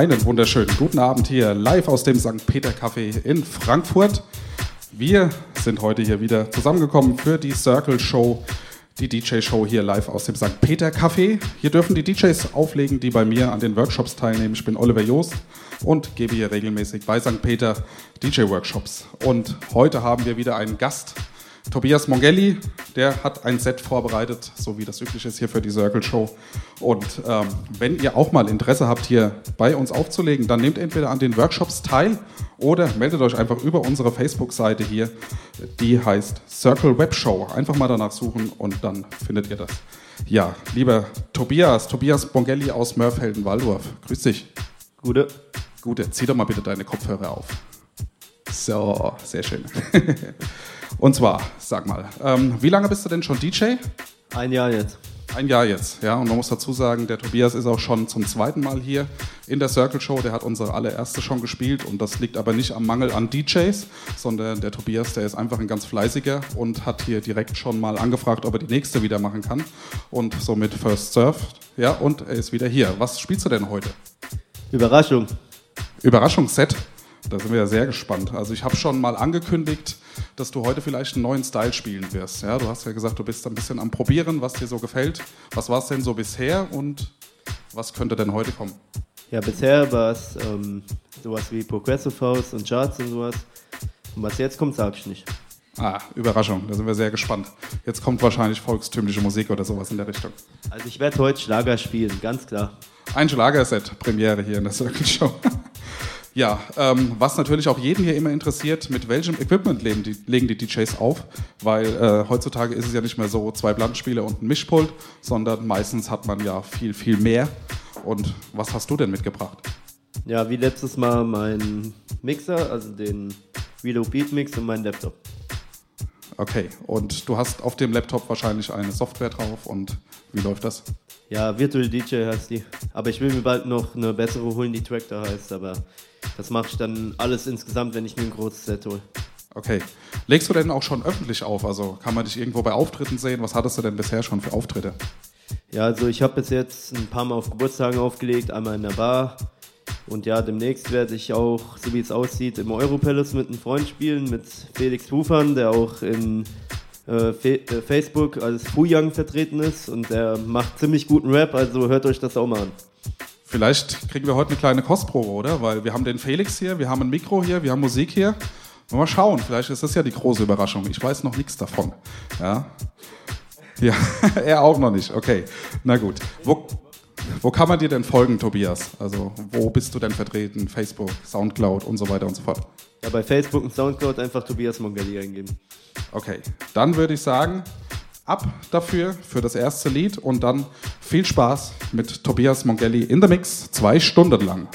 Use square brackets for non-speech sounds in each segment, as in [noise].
Einen wunderschönen guten Abend hier live aus dem St. Peter Café in Frankfurt. Wir sind heute hier wieder zusammengekommen für die Circle Show, die DJ-Show hier live aus dem St. Peter Café. Hier dürfen die DJs auflegen, die bei mir an den Workshops teilnehmen. Ich bin Oliver Joost und gebe hier regelmäßig bei St. Peter DJ-Workshops. Und heute haben wir wieder einen Gast Tobias Mongelli, der hat ein Set vorbereitet, so wie das üblich ist hier für die Circle Show. Und ähm, wenn ihr auch mal Interesse habt, hier bei uns aufzulegen, dann nehmt entweder an den Workshops teil oder meldet euch einfach über unsere Facebook-Seite hier. Die heißt Circle Web Show. Einfach mal danach suchen und dann findet ihr das. Ja, lieber Tobias, Tobias Mongelli aus Mörfelden-Waldorf. Grüß dich. Gute. Gute, zieh doch mal bitte deine Kopfhörer auf. So, sehr schön. [laughs] Und zwar, sag mal, ähm, wie lange bist du denn schon DJ? Ein Jahr jetzt. Ein Jahr jetzt, ja. Und man muss dazu sagen, der Tobias ist auch schon zum zweiten Mal hier in der Circle Show. Der hat unsere allererste schon gespielt und das liegt aber nicht am Mangel an DJs, sondern der Tobias, der ist einfach ein ganz fleißiger und hat hier direkt schon mal angefragt, ob er die nächste wieder machen kann. Und somit First Surf, ja, und er ist wieder hier. Was spielst du denn heute? Überraschung. Überraschungsset. Da sind wir ja sehr gespannt. Also ich habe schon mal angekündigt, dass du heute vielleicht einen neuen Style spielen wirst. Ja, du hast ja gesagt, du bist ein bisschen am Probieren, was dir so gefällt. Was war es denn so bisher und was könnte denn heute kommen? Ja, bisher war es ähm, sowas wie Progressive House und Charts und sowas. Und was jetzt kommt, sage ich nicht. Ah, Überraschung, da sind wir sehr gespannt. Jetzt kommt wahrscheinlich volkstümliche Musik oder sowas in der Richtung. Also ich werde heute Schlager spielen, ganz klar. Ein Schlagerset, Premiere hier in der Circle Show. [laughs] Ja, ähm, was natürlich auch jeden hier immer interessiert, mit welchem Equipment legen die, legen die DJs auf, weil äh, heutzutage ist es ja nicht mehr so zwei Plattenspieler und ein Mischpult, sondern meistens hat man ja viel, viel mehr. Und was hast du denn mitgebracht? Ja, wie letztes Mal mein Mixer, also den Reload Beat Mix und mein Laptop. Okay, und du hast auf dem Laptop wahrscheinlich eine Software drauf und wie läuft das? Ja, Virtual DJ heißt die. Aber ich will mir bald noch eine bessere holen, die Tractor heißt, aber das mache ich dann alles insgesamt, wenn ich mir ein großes Set hole. Okay. Legst du denn auch schon öffentlich auf? Also kann man dich irgendwo bei Auftritten sehen? Was hattest du denn bisher schon für Auftritte? Ja, also ich habe bis jetzt ein paar Mal auf Geburtstagen aufgelegt, einmal in der Bar. Und ja, demnächst werde ich auch, so wie es aussieht, im Europalace mit einem Freund spielen, mit Felix Hufan, der auch in äh, Fe äh, Facebook als Fuyang vertreten ist. Und der macht ziemlich guten Rap, also hört euch das auch mal an. Vielleicht kriegen wir heute eine kleine Kostprobe, oder? Weil wir haben den Felix hier, wir haben ein Mikro hier, wir haben Musik hier. Mal schauen, vielleicht ist das ja die große Überraschung. Ich weiß noch nichts davon. Ja, ja [laughs] er auch noch nicht. Okay, na gut. Wo, wo kann man dir denn folgen, Tobias? Also, wo bist du denn vertreten? Facebook, Soundcloud und so weiter und so fort. Ja, bei Facebook und Soundcloud einfach Tobias Mongali eingeben. Okay, dann würde ich sagen, ab dafür, für das erste Lied und dann viel Spaß mit Tobias Mongelli in the Mix, zwei Stunden lang.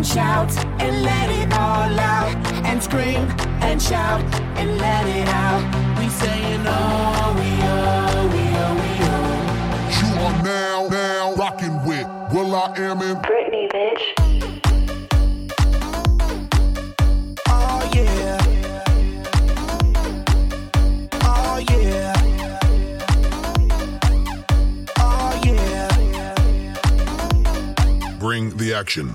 And shout and let it all out. And scream and shout and let it out. We saying oh, we oh, we oh, we oh. You are now, now rocking with Will I Am in Britney, bitch. Oh yeah. Oh yeah. Oh yeah. Bring the action.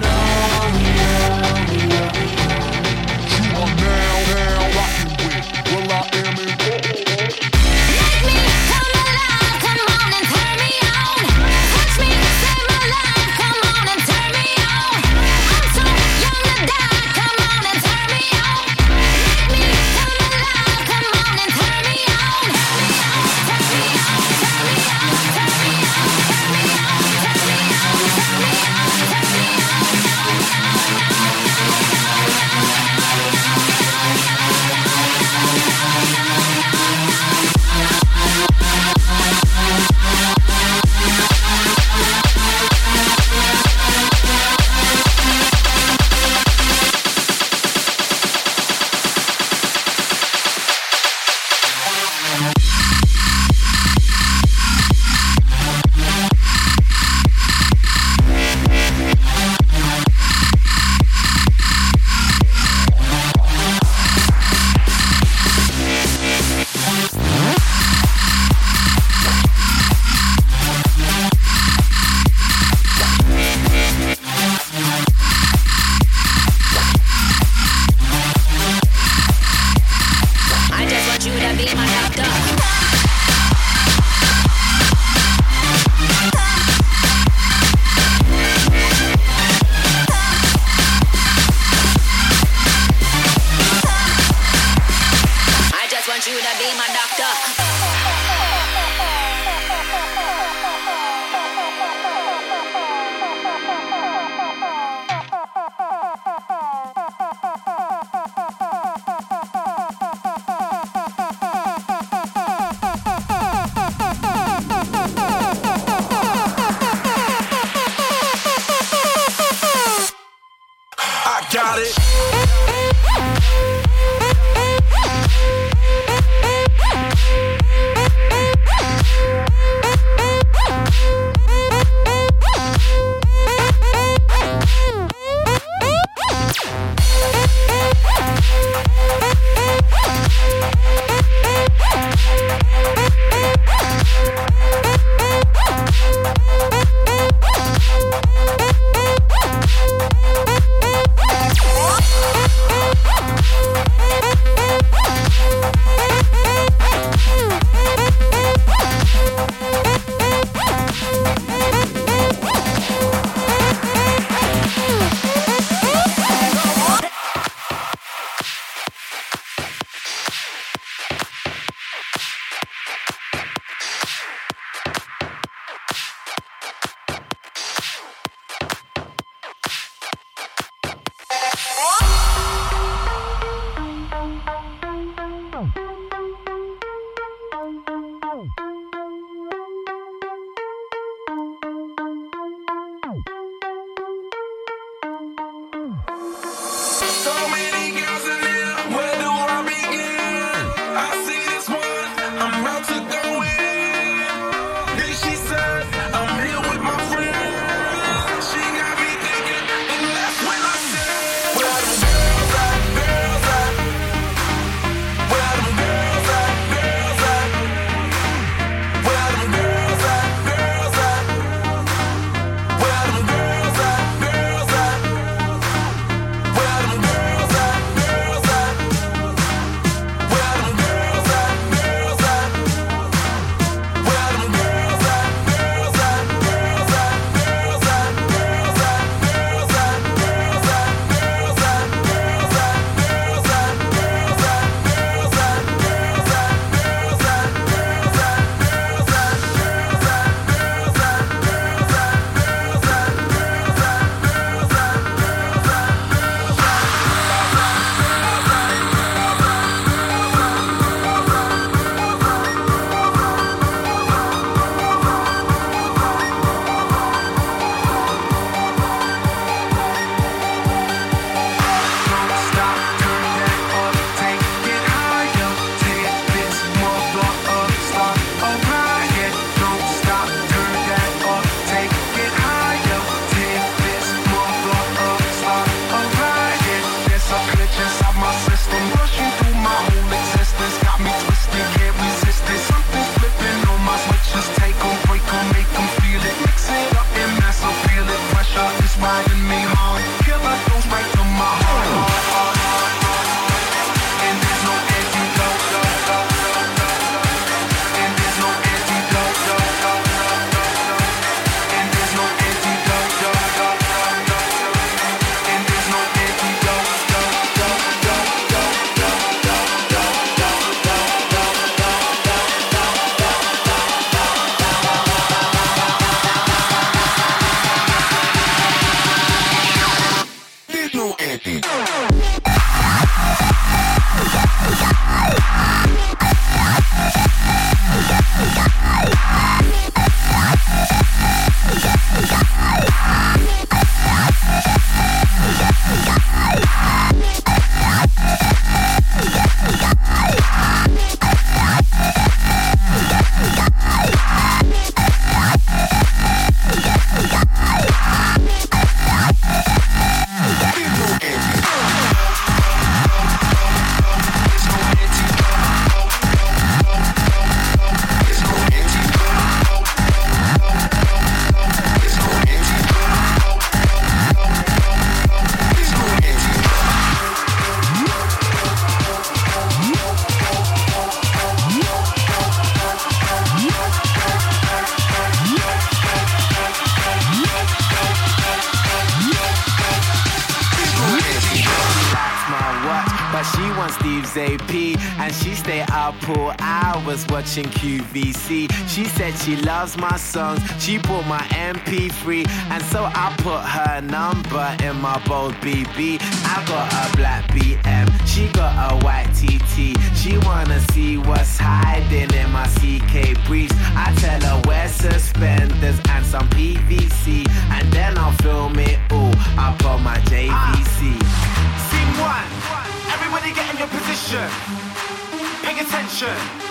She loves my songs, she bought my MP3. And so I put her number in my bold BB. I got a black BM, she got a white TT. She wanna see what's hiding in my CK briefs. I tell her wear suspenders and some PVC. And then I'll film it all up on my JVC. Scene one. Everybody get in your position. Pay attention.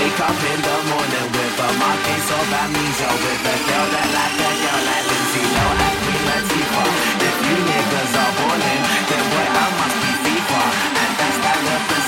wake up in the morning with a marquise of amnesia. With a girl that like a girl like Lindsay Lohan. If you niggas are balling, then boy, I must be FIFA. And that's that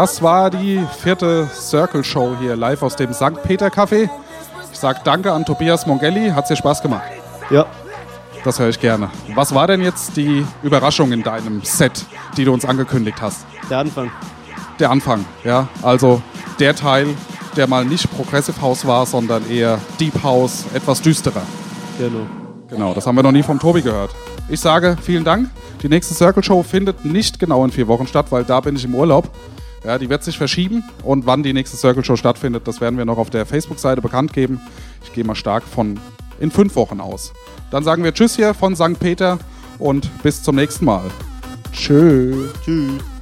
das war die vierte Circle Show hier live aus dem St. Peter Café. Ich sag danke an Tobias Mongelli, hat dir Spaß gemacht. Ja, Das höre ich gerne. Was war denn jetzt die Überraschung in deinem Set, die du uns angekündigt hast? der Anfang. Der Anfang, ja. Also der Teil, der mal nicht Progressive House war, sondern eher Deep House, etwas düsterer. Genau. Genau, das haben wir noch nie vom Tobi gehört. Ich sage vielen Dank. Die nächste Circle Show findet nicht genau in vier Wochen statt, weil da bin ich im Urlaub. Ja, die wird sich verschieben und wann die nächste Circle Show stattfindet, das werden wir noch auf der Facebook-Seite bekannt geben. Ich gehe mal stark von in fünf Wochen aus. Dann sagen wir Tschüss hier von St. Peter und bis zum nächsten Mal. Tschö. Tschüss.